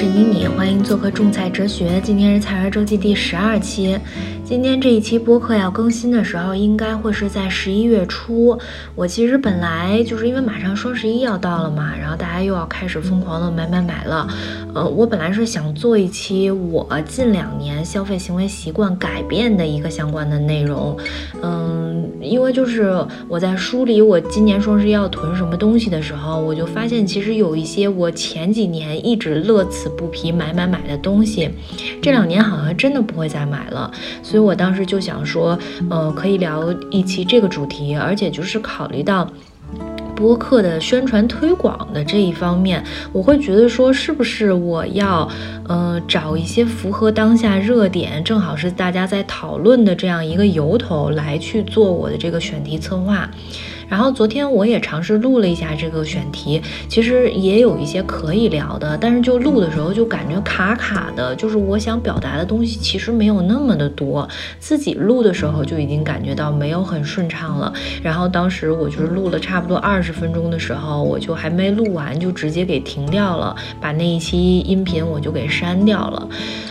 是妮妮，欢迎做客种菜哲学。今天是菜园周记第十二期。今天这一期播客要更新的时候，应该会是在十一月初。我其实本来就是因为马上双十一要到了嘛，然后大家又要开始疯狂的买买买了。呃，我本来是想做一期我近两年消费行为习惯改变的一个相关的内容。嗯，因为就是我在梳理我今年双十一要囤什么东西的时候，我就发现其实有一些我前几年一直乐此不疲买买买的东西，这两年好像真的不会再买了。所以。我当时就想说，呃，可以聊一期这个主题，而且就是考虑到播客的宣传推广的这一方面，我会觉得说，是不是我要，呃，找一些符合当下热点，正好是大家在讨论的这样一个由头来去做我的这个选题策划。然后昨天我也尝试录了一下这个选题，其实也有一些可以聊的，但是就录的时候就感觉卡卡的，就是我想表达的东西其实没有那么的多，自己录的时候就已经感觉到没有很顺畅了。然后当时我就是录了差不多二十分钟的时候，我就还没录完就直接给停掉了，把那一期音频我就给删掉了。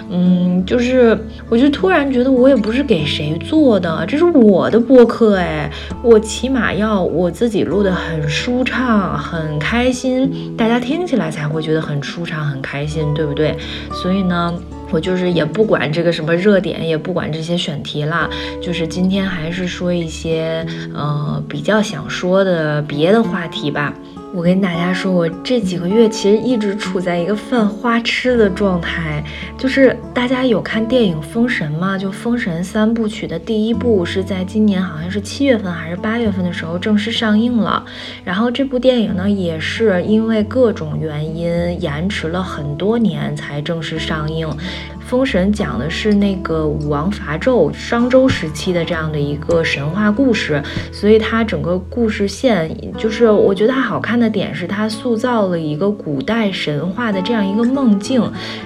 嗯，就是我就突然觉得我也不是给谁做的，这是我的播客哎，我起码要。我自己录的很舒畅，很开心，大家听起来才会觉得很舒畅、很开心，对不对？所以呢，我就是也不管这个什么热点，也不管这些选题啦，就是今天还是说一些呃比较想说的别的话题吧。我跟大家说，我这几个月其实一直处在一个犯花痴的状态。就是大家有看电影《封神》吗？就《封神》三部曲的第一部是在今年好像是七月份还是八月份的时候正式上映了。然后这部电影呢，也是因为各种原因延迟了很多年才正式上映。封神讲的是那个武王伐纣、商周时期的这样的一个神话故事，所以它整个故事线就是我觉得它好看的点是它塑造了一个古代神话的这样一个梦境，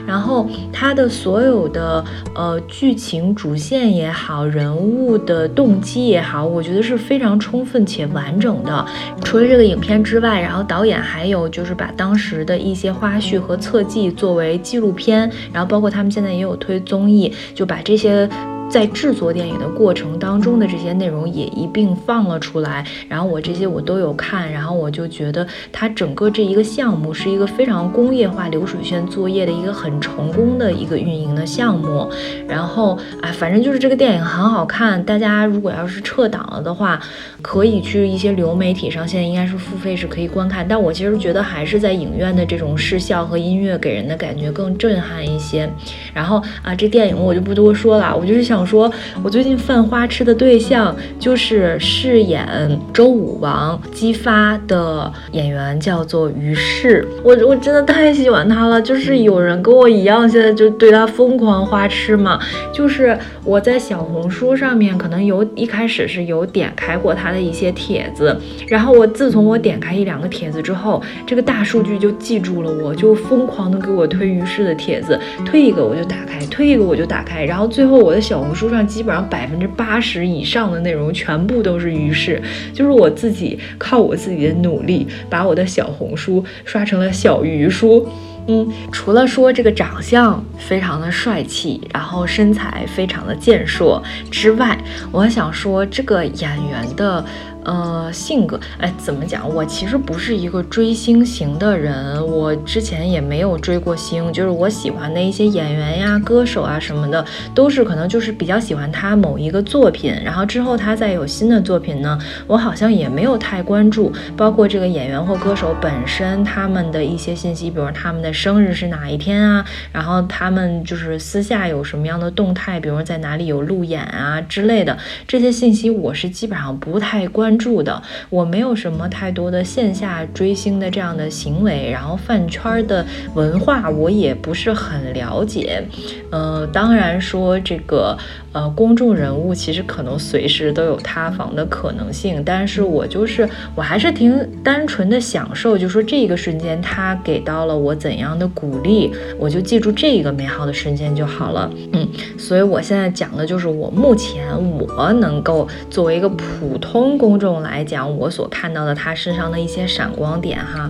然后它的所有的呃剧情主线也好，人物的动机也好，我觉得是非常充分且完整的。除了这个影片之外，然后导演还有就是把当时的一些花絮和侧记作为纪录片，然后包括他们现在。也有推综艺，就把这些。在制作电影的过程当中的这些内容也一并放了出来，然后我这些我都有看，然后我就觉得它整个这一个项目是一个非常工业化流水线作业的一个很成功的一个运营的项目，然后啊，反正就是这个电影很好看，大家如果要是撤档了的话，可以去一些流媒体上，现在应该是付费是可以观看，但我其实觉得还是在影院的这种视效和音乐给人的感觉更震撼一些，然后啊，这电影我就不多说了，我就是想。说，我最近犯花痴的对象就是饰演周武王姬发的演员，叫做于适。我我真的太喜欢他了，就是有人跟我一样，现在就对他疯狂花痴嘛。就是我在小红书上面，可能有一开始是有点开过他的一些帖子，然后我自从我点开一两个帖子之后，这个大数据就记住了我，就疯狂的给我推于适的帖子，推一个我就打开，推一个我就打开，然后最后我的小红。书上基本上百分之八十以上的内容全部都是于适，就是我自己靠我自己的努力把我的小红书刷成了小鱼书。嗯，除了说这个长相非常的帅气，然后身材非常的健硕之外，我想说这个演员的。呃，性格，哎，怎么讲？我其实不是一个追星型的人，我之前也没有追过星，就是我喜欢的一些演员呀、歌手啊什么的，都是可能就是比较喜欢他某一个作品，然后之后他再有新的作品呢，我好像也没有太关注，包括这个演员或歌手本身他们的一些信息，比如他们的生日是哪一天啊，然后他们就是私下有什么样的动态，比如在哪里有路演啊之类的，这些信息我是基本上不太关。关注的我没有什么太多的线下追星的这样的行为，然后饭圈的文化我也不是很了解。呃，当然说这个呃公众人物其实可能随时都有塌房的可能性，但是我就是我还是挺单纯的享受，就说这个瞬间他给到了我怎样的鼓励，我就记住这个美好的瞬间就好了。嗯，所以我现在讲的就是我目前我能够作为一个普通公。众来讲，我所看到的他身上的一些闪光点哈，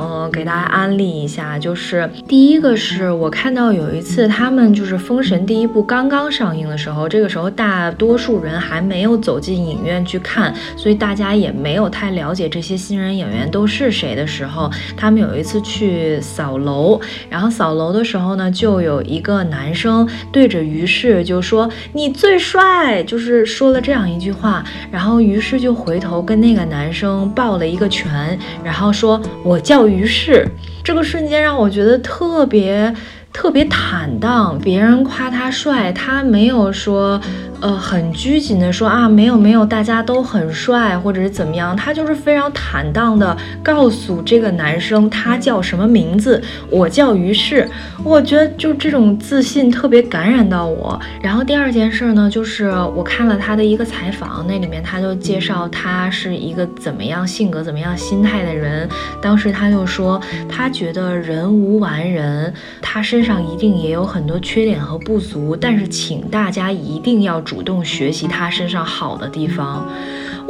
嗯，给大家安利一下，就是第一个是我看到有一次他们就是《封神》第一部刚刚上映的时候，这个时候大多数人还没有走进影院去看，所以大家也没有太了解这些新人演员都是谁的时候，他们有一次去扫楼，然后扫楼的时候呢，就有一个男生对着于适就说：“你最帅。”就是说了这样一句话，然后于适就回头跟那个男生抱了一个拳，然后说：“我叫。”于是，这个瞬间让我觉得特别。特别坦荡，别人夸他帅，他没有说，呃，很拘谨的说啊，没有没有，大家都很帅，或者是怎么样，他就是非常坦荡的告诉这个男生他叫什么名字，我叫于适，我觉得就这种自信特别感染到我。然后第二件事呢，就是我看了他的一个采访，那里面他就介绍他是一个怎么样性格、怎么样心态的人，当时他就说他觉得人无完人，他是身上。一定也有很多缺点和不足，但是请大家一定要主动学习他身上好的地方。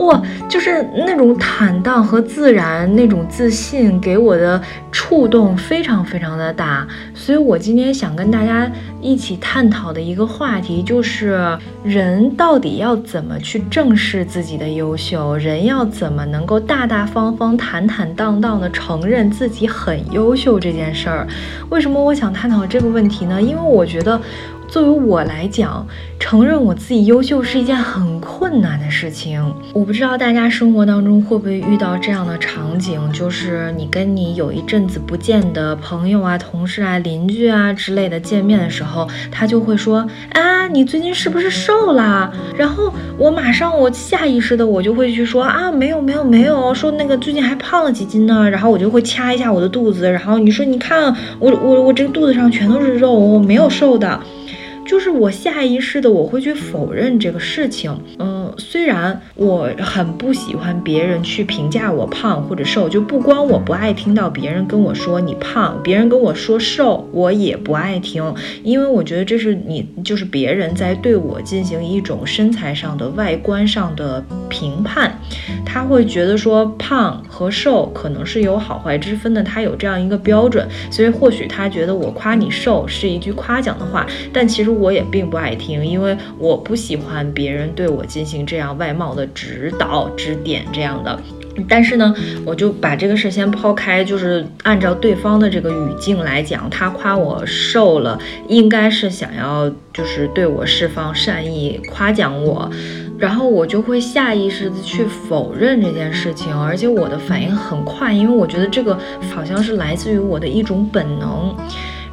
哇，就是那种坦荡和自然，那种自信给我的触动非常非常的大。所以我今天想跟大家一起探讨的一个话题就是：人到底要怎么去正视自己的优秀？人要怎么能够大大方方、坦坦荡荡的承认自己很优秀这件事儿？为什么我想探讨这个问题呢？因为我觉得。作为我来讲，承认我自己优秀是一件很困难的事情。我不知道大家生活当中会不会遇到这样的场景，就是你跟你有一阵子不见的朋友啊、同事啊、邻居啊之类的见面的时候，他就会说：“啊，你最近是不是瘦了？”然后我马上我下意识的我就会去说：“啊，没有没有没有，说那个最近还胖了几斤呢。”然后我就会掐一下我的肚子，然后你说：“你看我我我这个肚子上全都是肉，我没有瘦的。”就是我下意识的我会去否认这个事情，嗯，虽然我很不喜欢别人去评价我胖或者瘦，就不光我不爱听到别人跟我说你胖，别人跟我说瘦，我也不爱听，因为我觉得这是你就是别人在对我进行一种身材上的外观上的评判，他会觉得说胖和瘦可能是有好坏之分的，他有这样一个标准，所以或许他觉得我夸你瘦是一句夸奖的话，但其实。我也并不爱听，因为我不喜欢别人对我进行这样外貌的指导、指点这样的。但是呢，我就把这个事先抛开，就是按照对方的这个语境来讲，他夸我瘦了，应该是想要就是对我释放善意，夸奖我，然后我就会下意识的去否认这件事情，而且我的反应很快，因为我觉得这个好像是来自于我的一种本能。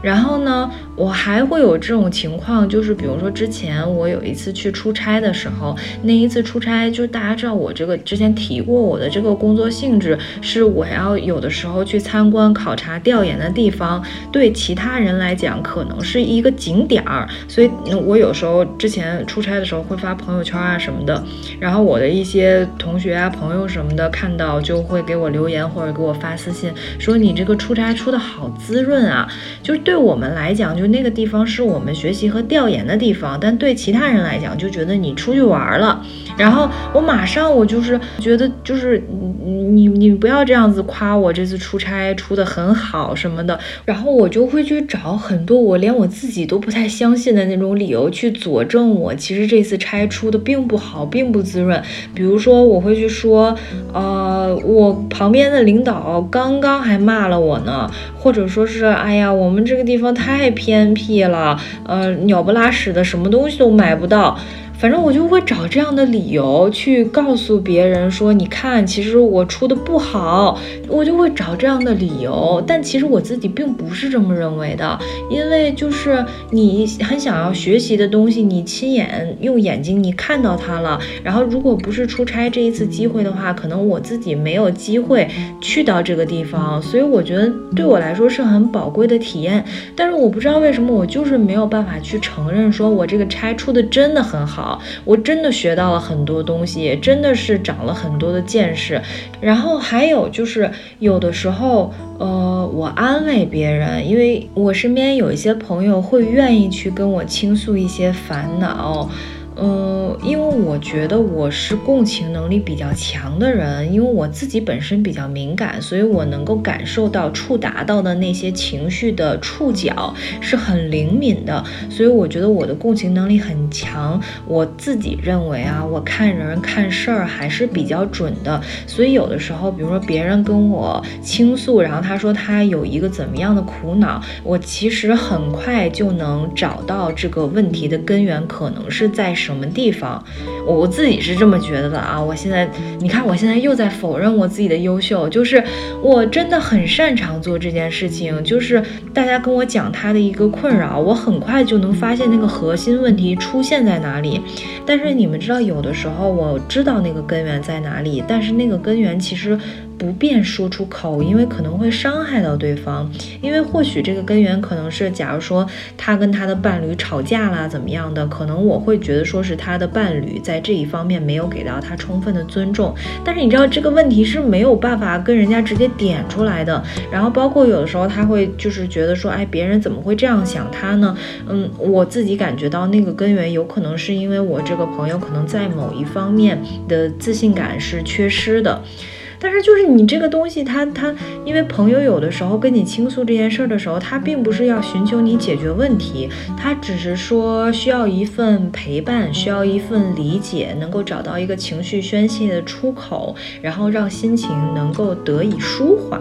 然后呢，我还会有这种情况，就是比如说之前我有一次去出差的时候，那一次出差，就大家知道我这个之前提过我的这个工作性质是我要有的时候去参观、考察、调研的地方，对其他人来讲可能是一个景点儿，所以我有时候之前出差的时候会发朋友圈啊什么的，然后我的一些同学啊、朋友什么的看到就会给我留言或者给我发私信说你这个出差出的好滋润啊，就是。对我们来讲，就那个地方是我们学习和调研的地方，但对其他人来讲，就觉得你出去玩了。然后我马上我就是觉得，就是你你你不要这样子夸我这次出差出的很好什么的。然后我就会去找很多我连我自己都不太相信的那种理由去佐证我其实这次差出的并不好，并不滋润。比如说我会去说，呃，我旁边的领导刚刚还骂了我呢，或者说是，哎呀，我们。这个地方太偏僻了，呃，鸟不拉屎的，什么东西都买不到。反正我就会找这样的理由去告诉别人说，你看，其实我出的不好，我就会找这样的理由。但其实我自己并不是这么认为的，因为就是你很想要学习的东西，你亲眼用眼睛你看到它了。然后如果不是出差这一次机会的话，可能我自己没有机会去到这个地方。所以我觉得对我来说是很宝贵的体验。但是我不知道为什么我就是没有办法去承认，说我这个差出的真的很好。我真的学到了很多东西，也真的是长了很多的见识。然后还有就是，有的时候，呃，我安慰别人，因为我身边有一些朋友会愿意去跟我倾诉一些烦恼。嗯，因为我觉得我是共情能力比较强的人，因为我自己本身比较敏感，所以我能够感受到触达到的那些情绪的触角是很灵敏的，所以我觉得我的共情能力很强。我自己认为啊，我看人看事儿还是比较准的，所以有的时候，比如说别人跟我倾诉，然后他说他有一个怎么样的苦恼，我其实很快就能找到这个问题的根源，可能是在。什么地方，我我自己是这么觉得的啊！我现在，你看，我现在又在否认我自己的优秀，就是我真的很擅长做这件事情。就是大家跟我讲他的一个困扰，我很快就能发现那个核心问题出现在哪里。但是你们知道，有的时候我知道那个根源在哪里，但是那个根源其实。不便说出口，因为可能会伤害到对方。因为或许这个根源可能是，假如说他跟他的伴侣吵架啦，怎么样的，可能我会觉得说是他的伴侣在这一方面没有给到他充分的尊重。但是你知道这个问题是没有办法跟人家直接点出来的。然后包括有的时候他会就是觉得说，哎，别人怎么会这样想他呢？嗯，我自己感觉到那个根源有可能是因为我这个朋友可能在某一方面的自信感是缺失的。但是就是你这个东西，他他，因为朋友有的时候跟你倾诉这件事儿的时候，他并不是要寻求你解决问题，他只是说需要一份陪伴，需要一份理解，能够找到一个情绪宣泄的出口，然后让心情能够得以舒缓。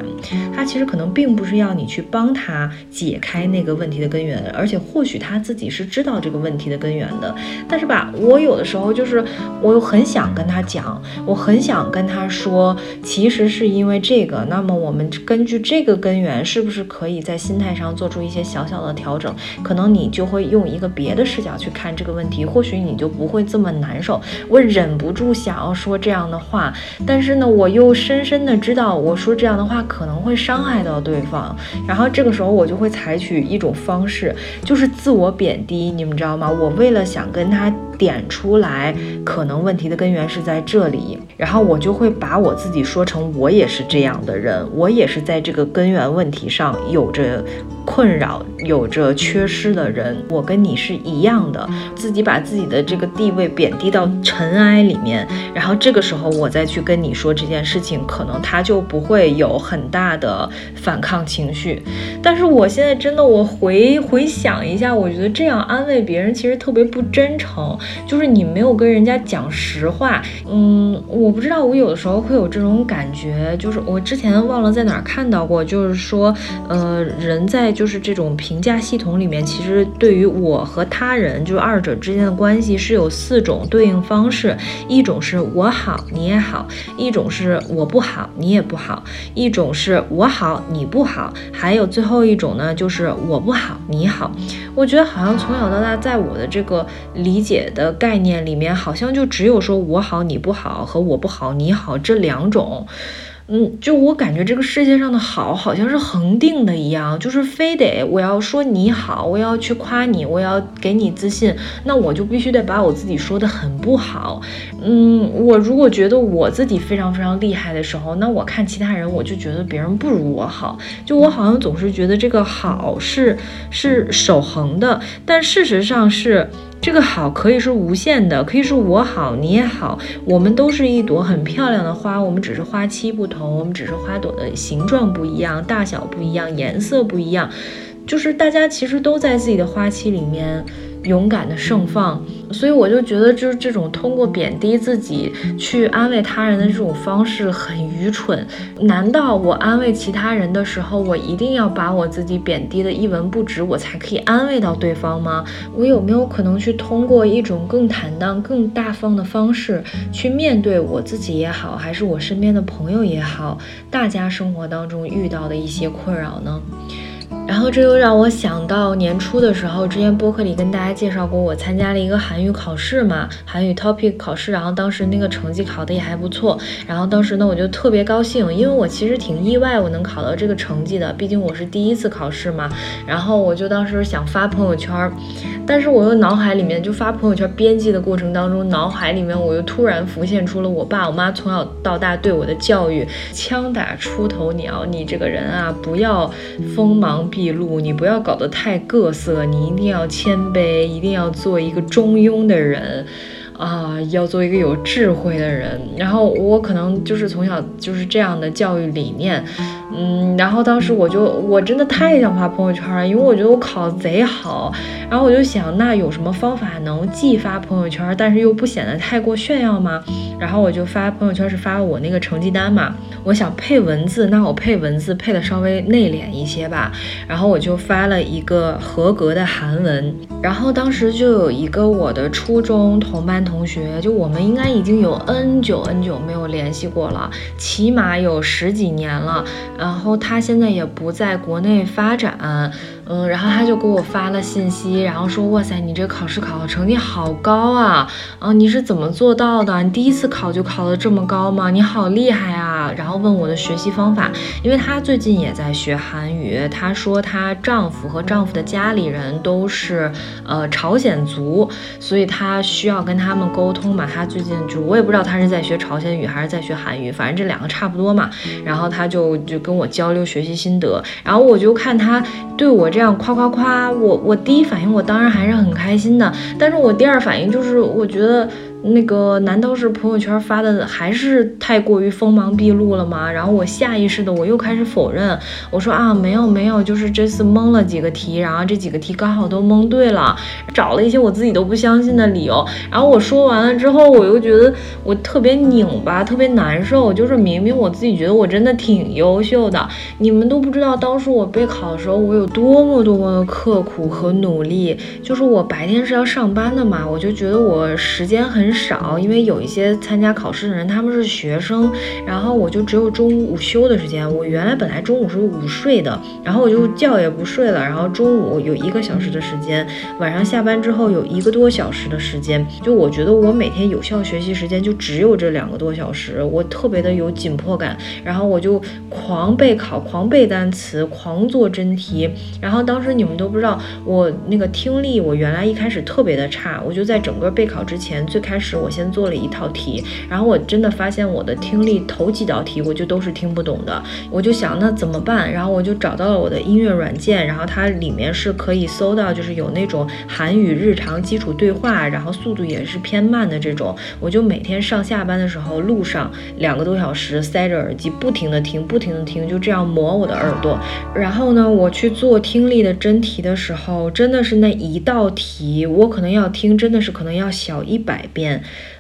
他其实可能并不是要你去帮他解开那个问题的根源，而且或许他自己是知道这个问题的根源的。但是吧，我有的时候就是我又很想跟他讲，我很想跟他说。其实是因为这个，那么我们根据这个根源，是不是可以在心态上做出一些小小的调整？可能你就会用一个别的视角去看这个问题，或许你就不会这么难受。我忍不住想要说这样的话，但是呢，我又深深的知道，我说这样的话可能会伤害到对方。然后这个时候我就会采取一种方式，就是自我贬低，你们知道吗？我为了想跟他。点出来，可能问题的根源是在这里，然后我就会把我自己说成我也是这样的人，我也是在这个根源问题上有着困扰、有着缺失的人，我跟你是一样的，自己把自己的这个地位贬低到尘埃里面，然后这个时候我再去跟你说这件事情，可能他就不会有很大的反抗情绪。但是我现在真的，我回回想一下，我觉得这样安慰别人其实特别不真诚。就是你没有跟人家讲实话，嗯，我不知道，我有的时候会有这种感觉，就是我之前忘了在哪儿看到过，就是说，呃，人在就是这种评价系统里面，其实对于我和他人，就是二者之间的关系是有四种对应方式，一种是我好你也好，一种是我不好你也不好，一种是我好你不好，还有最后一种呢，就是我不好你好。我觉得好像从小到大，在我的这个理解。的概念里面好像就只有说我好你不好和我不好你好这两种，嗯，就我感觉这个世界上的好好像是恒定的一样，就是非得我要说你好，我要去夸你，我要给你自信，那我就必须得把我自己说的很不好。嗯，我如果觉得我自己非常非常厉害的时候，那我看其他人，我就觉得别人不如我好，就我好像总是觉得这个好是是守恒的，但事实上是。这个好可以是无限的，可以是我好你也好，我们都是一朵很漂亮的花，我们只是花期不同，我们只是花朵的形状不一样，大小不一样，颜色不一样，就是大家其实都在自己的花期里面。勇敢的盛放，所以我就觉得，就是这种通过贬低自己去安慰他人的这种方式很愚蠢。难道我安慰其他人的时候，我一定要把我自己贬低的一文不值，我才可以安慰到对方吗？我有没有可能去通过一种更坦荡、更大方的方式去面对我自己也好，还是我身边的朋友也好，大家生活当中遇到的一些困扰呢？然后这又让我想到年初的时候，之前播客里跟大家介绍过，我参加了一个韩语考试嘛，韩语 topic 考试，然后当时那个成绩考的也还不错，然后当时呢我就特别高兴，因为我其实挺意外我能考到这个成绩的，毕竟我是第一次考试嘛，然后我就当时想发朋友圈，但是我又脑海里面就发朋友圈编辑的过程当中，脑海里面我又突然浮现出了我爸我妈从小到大对我的教育，枪打出头鸟，你这个人啊不要锋芒。毕露，你不要搞得太各色，你一定要谦卑，一定要做一个中庸的人。啊，要做一个有智慧的人。然后我可能就是从小就是这样的教育理念，嗯，然后当时我就我真的太想发朋友圈了，因为我觉得我考贼好。然后我就想，那有什么方法能既发朋友圈，但是又不显得太过炫耀吗？然后我就发朋友圈是发我那个成绩单嘛。我想配文字，那我配文字配的稍微内敛一些吧。然后我就发了一个合格的韩文。然后当时就有一个我的初中同班。同学，就我们应该已经有 N 久 N 久没有联系过了，起码有十几年了。然后他现在也不在国内发展，嗯，然后他就给我发了信息，然后说：“哇塞，你这考试考的成绩好高啊！啊，你是怎么做到的？你第一次考就考得这么高吗？你好厉害啊！”然后问我的学习方法，因为她最近也在学韩语。她说她丈夫和丈夫的家里人都是呃朝鲜族，所以她需要跟他。们沟通嘛，他最近就我也不知道他是在学朝鲜语还是在学韩语，反正这两个差不多嘛。然后他就就跟我交流学习心得，然后我就看他对我这样夸夸夸，我我第一反应我当然还是很开心的，但是我第二反应就是我觉得。那个难道是朋友圈发的还是太过于锋芒毕露了吗？然后我下意识的我又开始否认，我说啊没有没有，就是这次蒙了几个题，然后这几个题刚好都蒙对了，找了一些我自己都不相信的理由。然后我说完了之后，我又觉得我特别拧巴，特别难受。就是明明我自己觉得我真的挺优秀的，你们都不知道当初我备考的时候我有多么多么的刻苦和努力。就是我白天是要上班的嘛，我就觉得我时间很。少，因为有一些参加考试的人，他们是学生，然后我就只有中午午休的时间。我原来本来中午是午睡的，然后我就觉也不睡了，然后中午有一个小时的时间，晚上下班之后有一个多小时的时间。就我觉得我每天有效学习时间就只有这两个多小时，我特别的有紧迫感，然后我就狂备考，狂背单词，狂做真题。然后当时你们都不知道，我那个听力，我原来一开始特别的差，我就在整个备考之前最开开始。我先做了一套题，然后我真的发现我的听力头几道题我就都是听不懂的，我就想那怎么办？然后我就找到了我的音乐软件，然后它里面是可以搜到，就是有那种韩语日常基础对话，然后速度也是偏慢的这种，我就每天上下班的时候路上两个多小时塞着耳机不停的听，不停的听，就这样磨我的耳朵。然后呢，我去做听力的真题的时候，真的是那一道题我可能要听，真的是可能要小一百遍。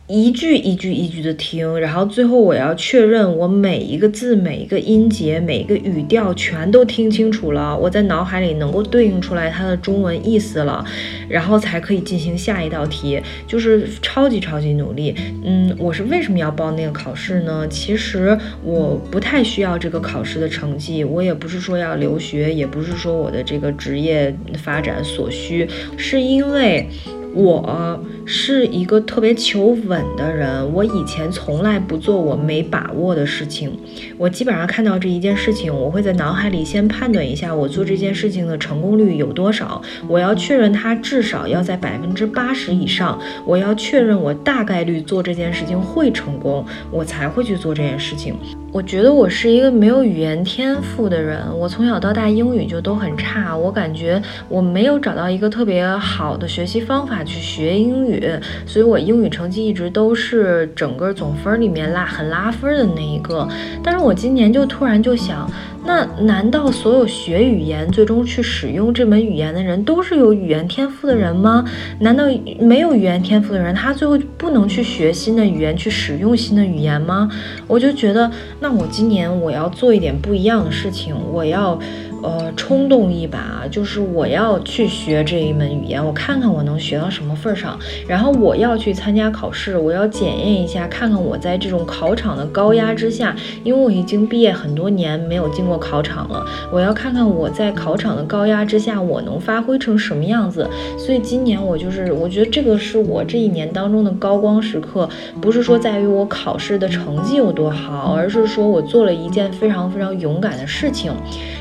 一句一句一句的听，然后最后我要确认我每一个字、每一个音节、每一个语调全都听清楚了，我在脑海里能够对应出来它的中文意思了，然后才可以进行下一道题，就是超级超级努力。嗯，我是为什么要报那个考试呢？其实我不太需要这个考试的成绩，我也不是说要留学，也不是说我的这个职业发展所需，是因为。我是一个特别求稳的人，我以前从来不做我没把握的事情。我基本上看到这一件事情，我会在脑海里先判断一下我做这件事情的成功率有多少。我要确认它至少要在百分之八十以上，我要确认我大概率做这件事情会成功，我才会去做这件事情。我觉得我是一个没有语言天赋的人，我从小到大英语就都很差，我感觉我没有找到一个特别好的学习方法去学英语，所以我英语成绩一直都是整个总分里面拉很拉分的那一个。但是我今年就突然就想。那难道所有学语言最终去使用这门语言的人都是有语言天赋的人吗？难道没有语言天赋的人他最后不能去学新的语言，去使用新的语言吗？我就觉得，那我今年我要做一点不一样的事情，我要。呃，冲动一把，就是我要去学这一门语言，我看看我能学到什么份上。然后我要去参加考试，我要检验一下，看看我在这种考场的高压之下，因为我已经毕业很多年没有进过考场了，我要看看我在考场的高压之下，我能发挥成什么样子。所以今年我就是，我觉得这个是我这一年当中的高光时刻，不是说在于我考试的成绩有多好，而是说我做了一件非常非常勇敢的事情。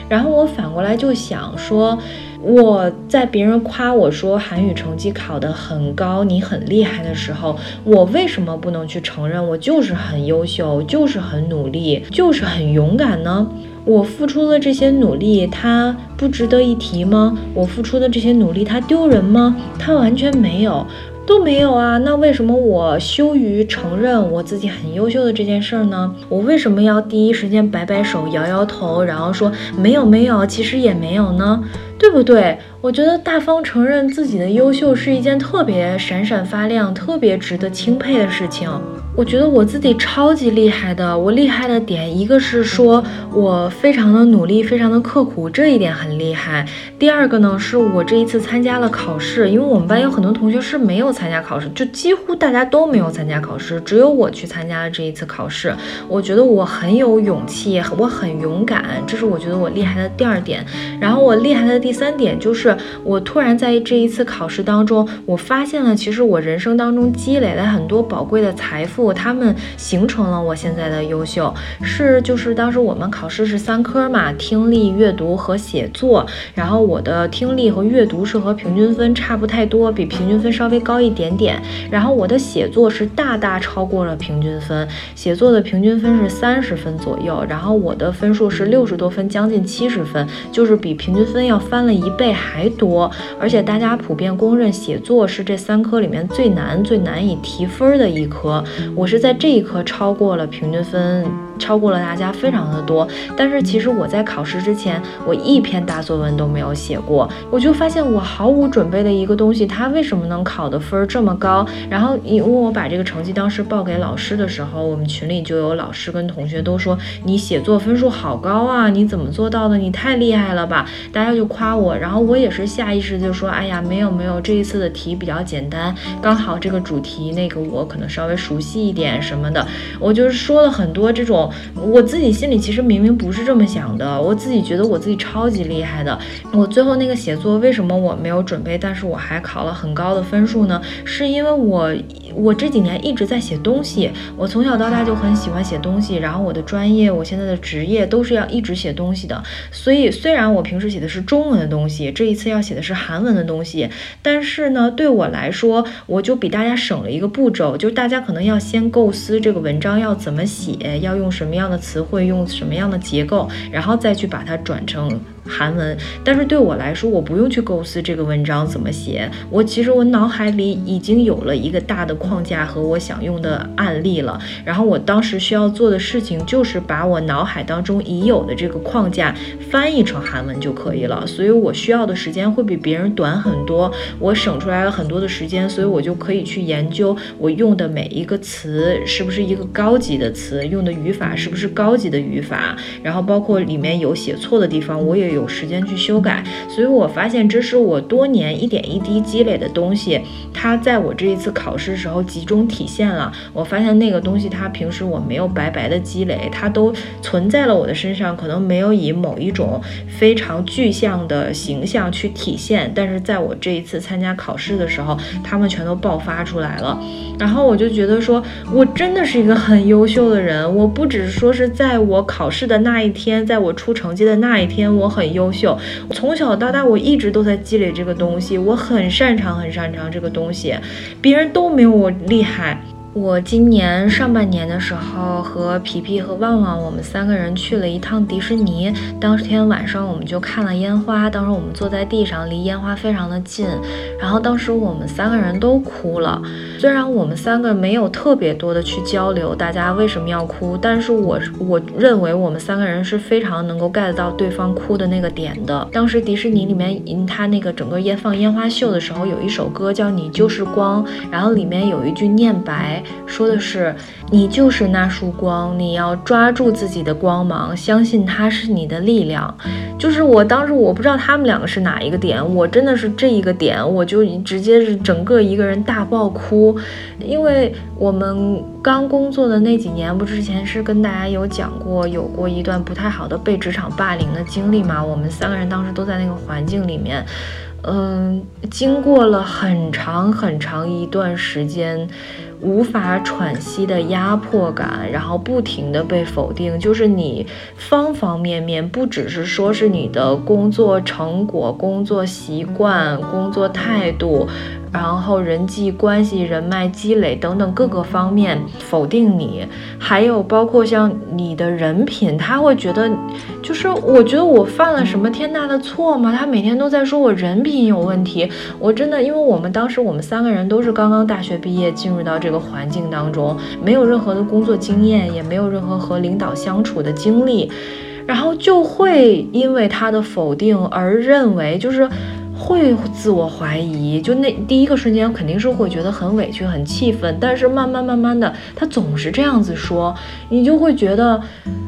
然后我反过来就想说，我在别人夸我说韩语成绩考得很高，你很厉害的时候，我为什么不能去承认我就是很优秀，就是很努力，就是很勇敢呢？我付出的这些努力，它不值得一提吗？我付出的这些努力，它丢人吗？它完全没有。都没有啊，那为什么我羞于承认我自己很优秀的这件事儿呢？我为什么要第一时间摆摆手、摇摇头，然后说没有没有，其实也没有呢？对不对？我觉得大方承认自己的优秀是一件特别闪闪发亮、特别值得钦佩的事情。我觉得我自己超级厉害的，我厉害的点，一个是说我非常的努力，非常的刻苦，这一点很厉害。第二个呢，是我这一次参加了考试，因为我们班有很多同学是没有参加考试，就几乎大家都没有参加考试，只有我去参加了这一次考试。我觉得我很有勇气，我很勇敢，这是我觉得我厉害的第二点。然后我厉害的第三点就是，我突然在这一次考试当中，我发现了其实我人生当中积累了很多宝贵的财富。他们形成了我现在的优秀，是就是当时我们考试是三科嘛，听力、阅读和写作。然后我的听力和阅读是和平均分差不太多，比平均分稍微高一点点。然后我的写作是大大超过了平均分，写作的平均分是三十分左右，然后我的分数是六十多分，将近七十分，就是比平均分要翻了一倍还多。而且大家普遍公认，写作是这三科里面最难、最难以提分的一科。我是在这一科超过了平均分。超过了大家非常的多，但是其实我在考试之前，我一篇大作文都没有写过，我就发现我毫无准备的一个东西，它为什么能考的分这么高？然后因为我把这个成绩当时报给老师的时候，我们群里就有老师跟同学都说你写作分数好高啊，你怎么做到的？你太厉害了吧！大家就夸我，然后我也是下意识就说，哎呀，没有没有，这一次的题比较简单，刚好这个主题那个我可能稍微熟悉一点什么的，我就是说了很多这种。我自己心里其实明明不是这么想的，我自己觉得我自己超级厉害的。我最后那个写作为什么我没有准备，但是我还考了很高的分数呢？是因为我我这几年一直在写东西，我从小到大就很喜欢写东西，然后我的专业，我现在的职业都是要一直写东西的。所以虽然我平时写的是中文的东西，这一次要写的是韩文的东西，但是呢，对我来说，我就比大家省了一个步骤，就是大家可能要先构思这个文章要怎么写，要用。什么样的词汇用什么样的结构，然后再去把它转成。韩文，但是对我来说，我不用去构思这个文章怎么写，我其实我脑海里已经有了一个大的框架和我想用的案例了。然后我当时需要做的事情就是把我脑海当中已有的这个框架翻译成韩文就可以了。所以我需要的时间会比别人短很多，我省出来了很多的时间，所以我就可以去研究我用的每一个词是不是一个高级的词，用的语法是不是高级的语法，然后包括里面有写错的地方，我也。有时间去修改，所以我发现这是我多年一点一滴积累的东西，它在我这一次考试时候集中体现了。我发现那个东西，它平时我没有白白的积累，它都存在了我的身上，可能没有以某一种非常具象的形象去体现，但是在我这一次参加考试的时候，他们全都爆发出来了。然后我就觉得说，我真的是一个很优秀的人，我不只是说是在我考试的那一天，在我出成绩的那一天，我很。很优秀，从小到大我一直都在积累这个东西，我很擅长很擅长这个东西，别人都没有我厉害。我今年上半年的时候，和皮皮和旺旺，我们三个人去了一趟迪士尼。当天晚上，我们就看了烟花。当时我们坐在地上，离烟花非常的近。然后当时我们三个人都哭了。虽然我们三个没有特别多的去交流，大家为什么要哭，但是我我认为我们三个人是非常能够 get 到对方哭的那个点的。当时迪士尼里面，他那个整个烟放烟花秀的时候，有一首歌叫《你就是光》，然后里面有一句念白。说的是，你就是那束光，你要抓住自己的光芒，相信它是你的力量。就是我当时我不知道他们两个是哪一个点，我真的是这一个点，我就直接是整个一个人大爆哭。因为我们刚工作的那几年，不之前是跟大家有讲过，有过一段不太好的被职场霸凌的经历嘛？我们三个人当时都在那个环境里面。嗯，经过了很长很长一段时间，无法喘息的压迫感，然后不停的被否定，就是你方方面面，不只是说是你的工作成果、工作习惯、工作态度。然后人际关系、人脉积累等等各个方面否定你，还有包括像你的人品，他会觉得，就是我觉得我犯了什么天大的错吗？他每天都在说我人品有问题，我真的，因为我们当时我们三个人都是刚刚大学毕业，进入到这个环境当中，没有任何的工作经验，也没有任何和领导相处的经历。然后就会因为他的否定而认为，就是会自我怀疑。就那第一个瞬间肯定是会觉得很委屈、很气愤，但是慢慢慢慢的，他总是这样子说，你就会觉得，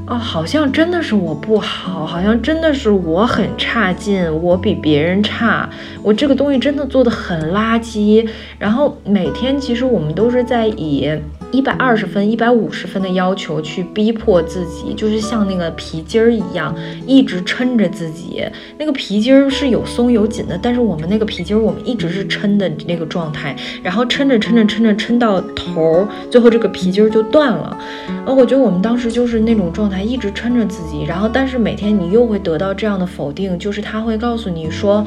啊，好像真的是我不好，好像真的是我很差劲，我比别人差，我这个东西真的做的很垃圾。然后每天其实我们都是在以。一百二十分、一百五十分的要求去逼迫自己，就是像那个皮筋儿一样，一直撑着自己。那个皮筋儿是有松有紧的，但是我们那个皮筋儿，我们一直是撑的那个状态，然后撑着撑着撑着撑到头，最后这个皮筋儿就断了。呃，我觉得我们当时就是那种状态，一直撑着自己，然后但是每天你又会得到这样的否定，就是他会告诉你说。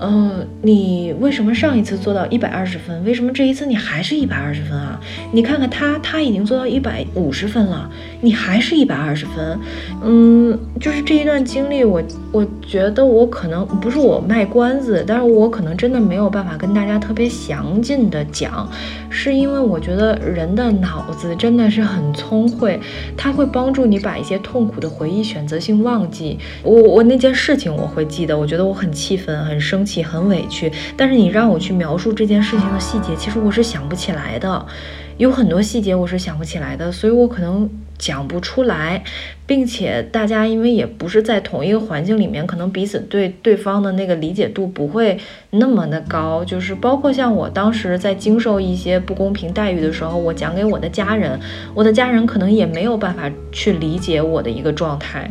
嗯，你为什么上一次做到一百二十分？为什么这一次你还是一百二十分啊？你看看他，他已经做到一百五十分了，你还是一百二十分。嗯，就是这一段经历，我我觉得我可能不是我卖关子，但是我可能真的没有办法跟大家特别详尽的讲，是因为我觉得人的脑子真的是很聪慧，它会帮助你把一些痛苦的回忆选择性忘记。我我那件事情我会记得，我觉得我很气愤，很生气。很委屈，但是你让我去描述这件事情的细节，其实我是想不起来的，有很多细节我是想不起来的，所以我可能讲不出来，并且大家因为也不是在同一个环境里面，可能彼此对对方的那个理解度不会那么的高，就是包括像我当时在经受一些不公平待遇的时候，我讲给我的家人，我的家人可能也没有办法去理解我的一个状态。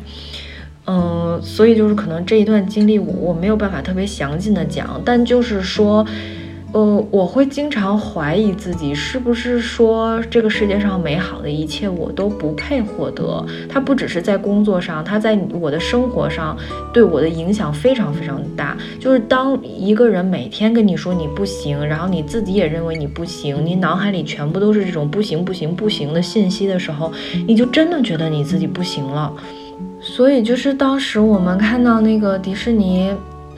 嗯，所以就是可能这一段经历我我没有办法特别详尽的讲，但就是说，呃，我会经常怀疑自己是不是说这个世界上美好的一切我都不配获得。它不只是在工作上，它在我的生活上对我的影响非常非常大。就是当一个人每天跟你说你不行，然后你自己也认为你不行，你脑海里全部都是这种不行不行不行的信息的时候，你就真的觉得你自己不行了。所以就是当时我们看到那个迪士尼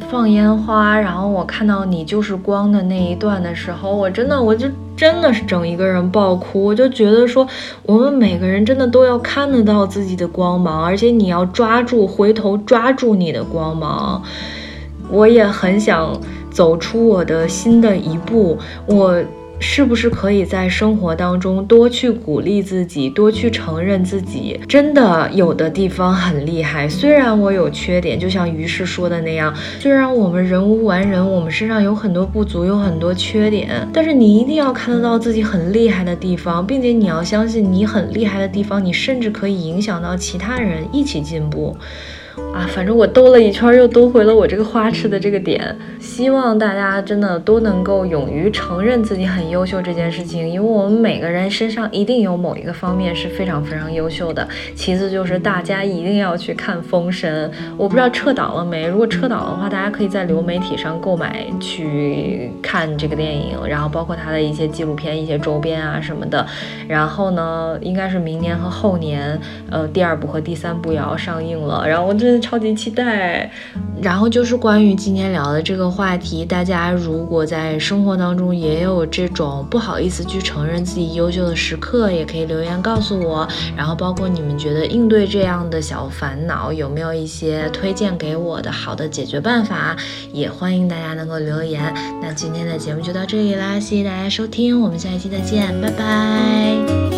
放烟花，然后我看到你就是光的那一段的时候，我真的我就真的是整一个人爆哭，我就觉得说我们每个人真的都要看得到自己的光芒，而且你要抓住回头抓住你的光芒。我也很想走出我的新的一步，我。是不是可以在生活当中多去鼓励自己，多去承认自己真的有的地方很厉害？虽然我有缺点，就像于是说的那样，虽然我们人无完人，我们身上有很多不足，有很多缺点，但是你一定要看得到自己很厉害的地方，并且你要相信你很厉害的地方，你甚至可以影响到其他人一起进步。啊，反正我兜了一圈，又兜回了我这个花痴的这个点。希望大家真的都能够勇于承认自己很优秀这件事情，因为我们每个人身上一定有某一个方面是非常非常优秀的。其次就是大家一定要去看《封神》，我不知道撤档了没。如果撤档的话，大家可以在流媒体上购买去看这个电影，然后包括它的一些纪录片、一些周边啊什么的。然后呢，应该是明年和后年，呃，第二部和第三部也要上映了。然后我。真的超级期待，然后就是关于今天聊的这个话话题，大家如果在生活当中也有这种不好意思去承认自己优秀的时刻，也可以留言告诉我。然后包括你们觉得应对这样的小烦恼，有没有一些推荐给我的好的解决办法，也欢迎大家能够留言。那今天的节目就到这里啦，谢谢大家收听，我们下一期再见，拜拜。